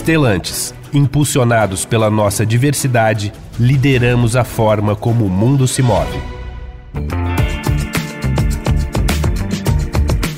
Estelantes, impulsionados pela nossa diversidade, lideramos a forma como o mundo se move.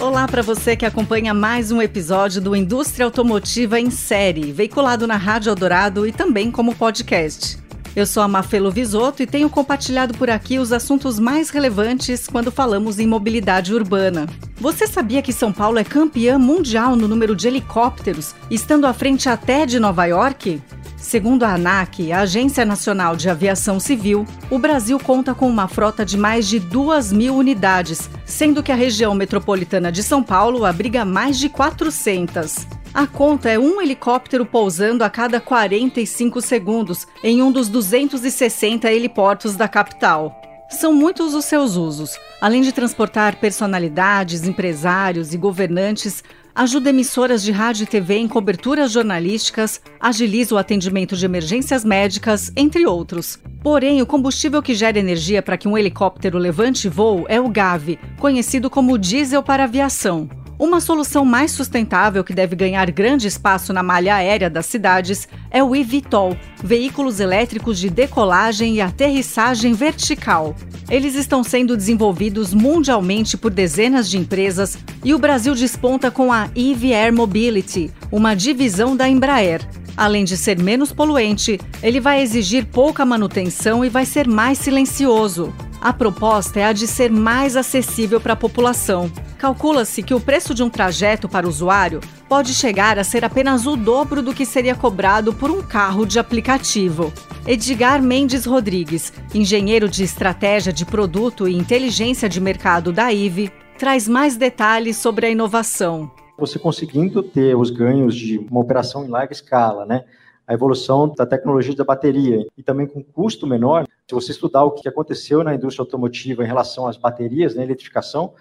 Olá para você que acompanha mais um episódio do Indústria Automotiva em Série, veiculado na Rádio Eldorado e também como podcast. Eu sou a Mafelo Visoto e tenho compartilhado por aqui os assuntos mais relevantes quando falamos em mobilidade urbana. Você sabia que São Paulo é campeã mundial no número de helicópteros, estando à frente até de Nova York? Segundo a ANAC, a Agência Nacional de Aviação Civil, o Brasil conta com uma frota de mais de 2 mil unidades, sendo que a região metropolitana de São Paulo abriga mais de 400. A conta é um helicóptero pousando a cada 45 segundos em um dos 260 heliportos da capital. São muitos os seus usos. Além de transportar personalidades, empresários e governantes, ajuda emissoras de rádio e TV em coberturas jornalísticas, agiliza o atendimento de emergências médicas, entre outros. Porém, o combustível que gera energia para que um helicóptero levante voo é o GAV, conhecido como diesel para aviação. Uma solução mais sustentável que deve ganhar grande espaço na malha aérea das cidades é o eVTOL, veículos elétricos de decolagem e aterrissagem vertical. Eles estão sendo desenvolvidos mundialmente por dezenas de empresas e o Brasil desponta com a EV Air Mobility, uma divisão da Embraer. Além de ser menos poluente, ele vai exigir pouca manutenção e vai ser mais silencioso. A proposta é a de ser mais acessível para a população. Calcula-se que o preço de um trajeto para o usuário pode chegar a ser apenas o dobro do que seria cobrado por um carro de aplicativo. Edgar Mendes Rodrigues, engenheiro de estratégia de produto e inteligência de mercado da IVE, traz mais detalhes sobre a inovação. Você conseguindo ter os ganhos de uma operação em larga escala, né? a evolução da tecnologia da bateria e também com custo menor. Se você estudar o que aconteceu na indústria automotiva em relação às baterias, na né, eletrificação,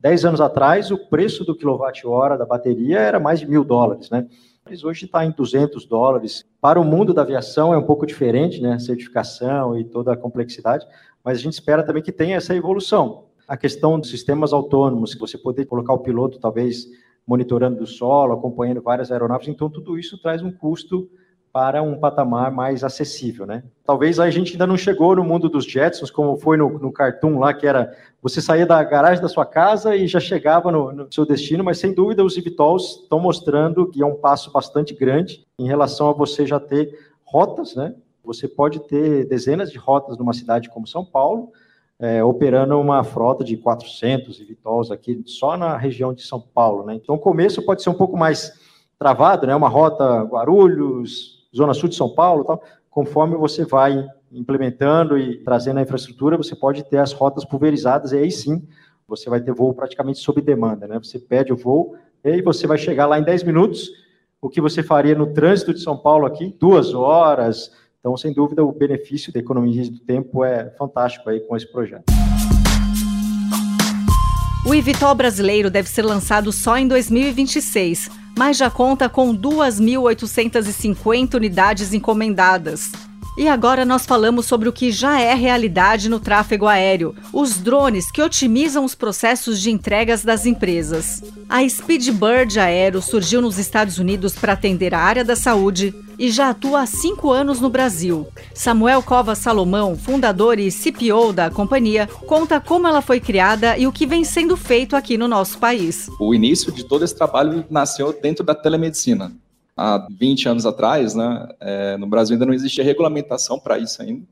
10 anos atrás, o preço do quilowatt-hora da bateria era mais de mil dólares, né? Mas hoje está em 200 dólares. Para o mundo da aviação é um pouco diferente, né? Certificação e toda a complexidade, mas a gente espera também que tenha essa evolução. A questão dos sistemas autônomos, você poder colocar o piloto talvez monitorando do solo, acompanhando várias aeronaves, então tudo isso traz um custo para um patamar mais acessível, né? Talvez a gente ainda não chegou no mundo dos Jetsons, como foi no, no Cartoon lá, que era você saía da garagem da sua casa e já chegava no, no seu destino, mas sem dúvida os eVTOLs estão mostrando que é um passo bastante grande em relação a você já ter rotas, né? Você pode ter dezenas de rotas numa cidade como São Paulo, é, operando uma frota de 400 eVTOLs aqui só na região de São Paulo, né? Então o começo pode ser um pouco mais travado, né? Uma rota Guarulhos, Zona Sul de São Paulo, tal, conforme você vai implementando e trazendo a infraestrutura, você pode ter as rotas pulverizadas, e aí sim você vai ter voo praticamente sob demanda. Né? Você pede o voo, e aí você vai chegar lá em 10 minutos, o que você faria no trânsito de São Paulo aqui, duas horas. Então, sem dúvida, o benefício da economia do tempo é fantástico aí com esse projeto. O Ivitol brasileiro deve ser lançado só em 2026 mas já conta com 2.850 unidades encomendadas. E agora nós falamos sobre o que já é realidade no tráfego aéreo: os drones que otimizam os processos de entregas das empresas. A Speedbird Aero surgiu nos Estados Unidos para atender a área da saúde e já atua há cinco anos no Brasil. Samuel Cova Salomão, fundador e CPO da companhia, conta como ela foi criada e o que vem sendo feito aqui no nosso país. O início de todo esse trabalho nasceu dentro da telemedicina há 20 anos atrás, né, é, no Brasil ainda não existia regulamentação para isso ainda.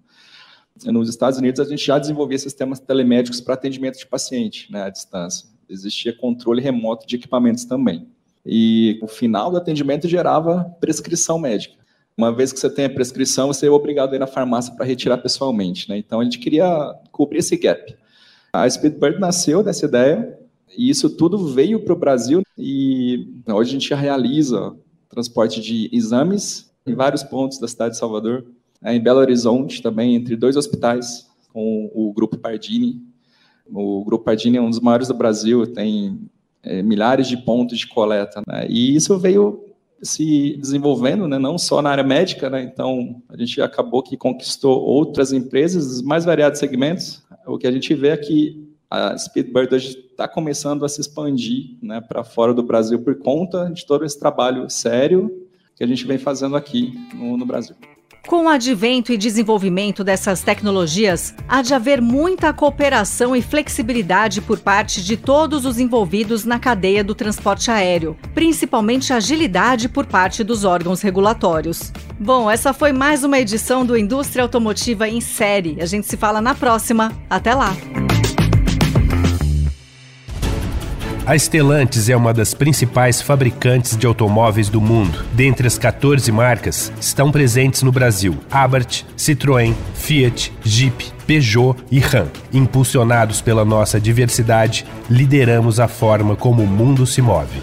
Nos Estados Unidos, a gente já desenvolvia sistemas telemédicos para atendimento de paciente né, à distância. Existia controle remoto de equipamentos também. E o final do atendimento gerava prescrição médica. Uma vez que você tem a prescrição, você é obrigado a ir na farmácia para retirar pessoalmente. Né? Então, a gente queria cobrir esse gap. A Speedbird nasceu dessa ideia, e isso tudo veio para o Brasil, e hoje a gente realiza transporte de exames em vários pontos da cidade de Salvador. É, em Belo Horizonte também, entre dois hospitais, com o Grupo Pardini. O Grupo Pardini é um dos maiores do Brasil, tem é, milhares de pontos de coleta. Né? E isso veio se desenvolvendo, né? não só na área médica, né? então a gente acabou que conquistou outras empresas mais variados segmentos. O que a gente vê é que a Speedbird hoje está começando a se expandir né, para fora do Brasil por conta de todo esse trabalho sério que a gente vem fazendo aqui no, no Brasil. Com o advento e desenvolvimento dessas tecnologias, há de haver muita cooperação e flexibilidade por parte de todos os envolvidos na cadeia do transporte aéreo, principalmente agilidade por parte dos órgãos regulatórios. Bom, essa foi mais uma edição do Indústria Automotiva em Série. A gente se fala na próxima. Até lá! A Stellantis é uma das principais fabricantes de automóveis do mundo. Dentre as 14 marcas, estão presentes no Brasil Abarth, Citroën, Fiat, Jeep, Peugeot e Ram. Impulsionados pela nossa diversidade, lideramos a forma como o mundo se move.